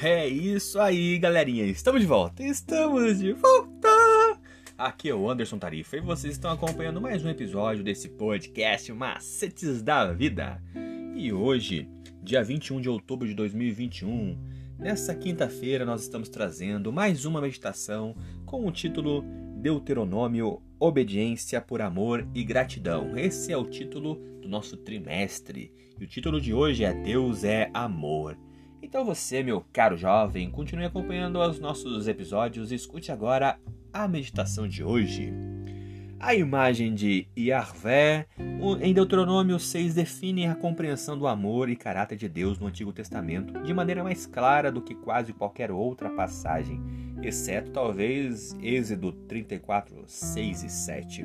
É isso aí, galerinha. Estamos de volta. Estamos de volta. Aqui é o Anderson Tarifa e vocês estão acompanhando mais um episódio desse podcast Macetes da Vida. E hoje, dia 21 de outubro de 2021, nessa quinta-feira nós estamos trazendo mais uma meditação com o título Deuteronômio Obediência por Amor e Gratidão. Esse é o título do nosso trimestre. E o título de hoje é Deus é Amor. Então você, meu caro jovem, continue acompanhando os nossos episódios e escute agora a meditação de hoje. A imagem de Yahvé em Deuteronômio 6 define a compreensão do amor e caráter de Deus no Antigo Testamento de maneira mais clara do que quase qualquer outra passagem, exceto talvez Êxodo 34, 6 e 7.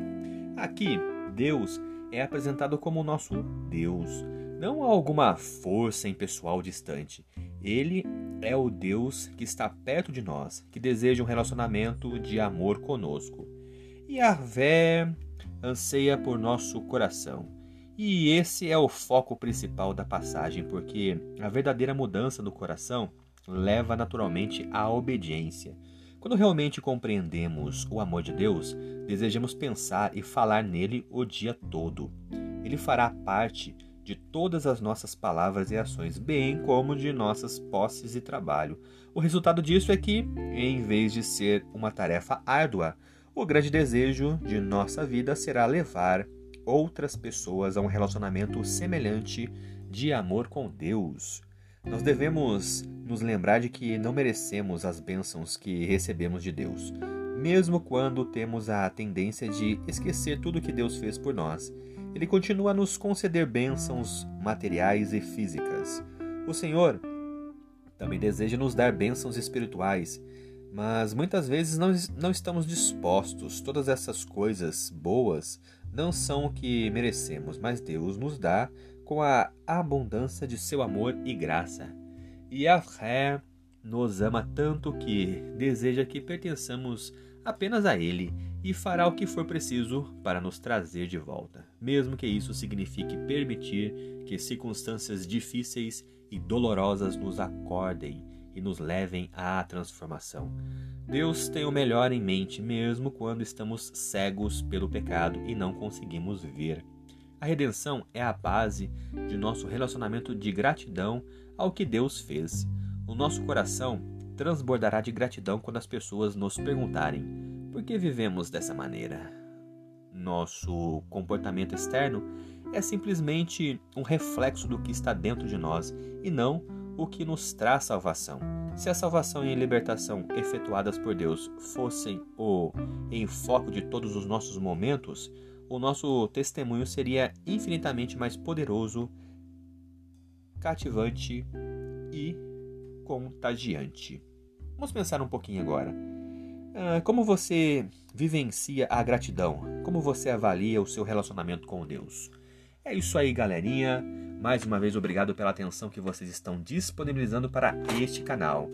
Aqui, Deus é apresentado como o nosso Deus, não alguma força impessoal distante. Ele é o Deus que está perto de nós, que deseja um relacionamento de amor conosco. E Arvé anseia por nosso coração. E esse é o foco principal da passagem, porque a verdadeira mudança do coração leva naturalmente à obediência. Quando realmente compreendemos o amor de Deus, desejamos pensar e falar nele o dia todo. Ele fará parte de todas as nossas palavras e ações, bem como de nossas posses e trabalho. O resultado disso é que, em vez de ser uma tarefa árdua, o grande desejo de nossa vida será levar outras pessoas a um relacionamento semelhante de amor com Deus. Nós devemos nos lembrar de que não merecemos as bênçãos que recebemos de Deus, mesmo quando temos a tendência de esquecer tudo que Deus fez por nós ele continua a nos conceder bênçãos materiais e físicas. O Senhor também deseja nos dar bênçãos espirituais, mas muitas vezes não, não estamos dispostos. Todas essas coisas boas não são o que merecemos, mas Deus nos dá com a abundância de seu amor e graça. E a fé nos ama tanto que deseja que pertençamos apenas a Ele e fará o que for preciso para nos trazer de volta, mesmo que isso signifique permitir que circunstâncias difíceis e dolorosas nos acordem e nos levem à transformação. Deus tem o melhor em mente, mesmo quando estamos cegos pelo pecado e não conseguimos ver. A redenção é a base de nosso relacionamento de gratidão ao que Deus fez. O nosso coração transbordará de gratidão quando as pessoas nos perguntarem por que vivemos dessa maneira. Nosso comportamento externo é simplesmente um reflexo do que está dentro de nós e não o que nos traz salvação. Se a salvação e a libertação efetuadas por Deus fossem o enfoque de todos os nossos momentos, o nosso testemunho seria infinitamente mais poderoso, cativante e contagiante. Vamos pensar um pouquinho agora. Ah, como você vivencia a gratidão? Como você avalia o seu relacionamento com Deus? É isso aí, galerinha. Mais uma vez, obrigado pela atenção que vocês estão disponibilizando para este canal.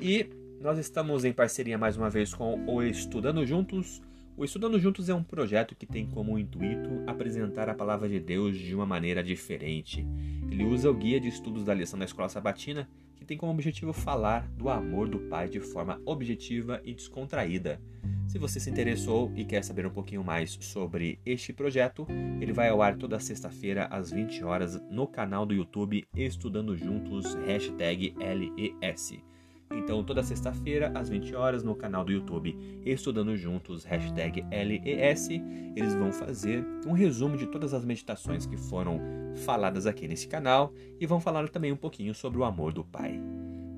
E nós estamos em parceria mais uma vez com o Estudando Juntos. O Estudando Juntos é um projeto que tem como intuito apresentar a palavra de Deus de uma maneira diferente. Ele usa o guia de estudos da lição da Escola Sabatina que tem como objetivo falar do amor do Pai de forma objetiva e descontraída. Se você se interessou e quer saber um pouquinho mais sobre este projeto, ele vai ao ar toda sexta-feira às 20 horas no canal do YouTube Estudando Juntos, hashtag LES. Então, toda sexta-feira, às 20 horas, no canal do YouTube Estudando Juntos, hashtag LES, eles vão fazer um resumo de todas as meditações que foram faladas aqui nesse canal e vão falar também um pouquinho sobre o amor do Pai.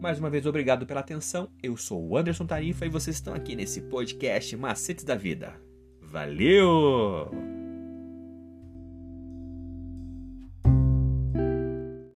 Mais uma vez, obrigado pela atenção. Eu sou o Anderson Tarifa e vocês estão aqui nesse podcast Macetes da Vida. Valeu!